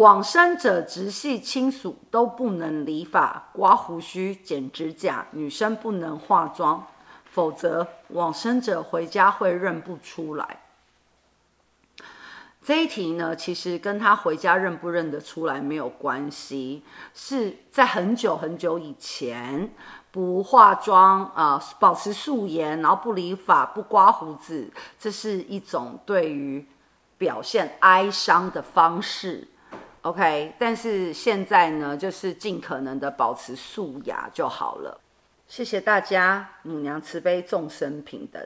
往生者直系亲属都不能理发、刮胡须、剪指甲，女生不能化妆，否则往生者回家会认不出来。这一题呢，其实跟他回家认不认得出来没有关系，是在很久很久以前，不化妆啊、保持素颜，然后不理发、不刮胡子，这是一种对于表现哀伤的方式。OK，但是现在呢，就是尽可能的保持素雅就好了。谢谢大家，母娘慈悲，众生平等。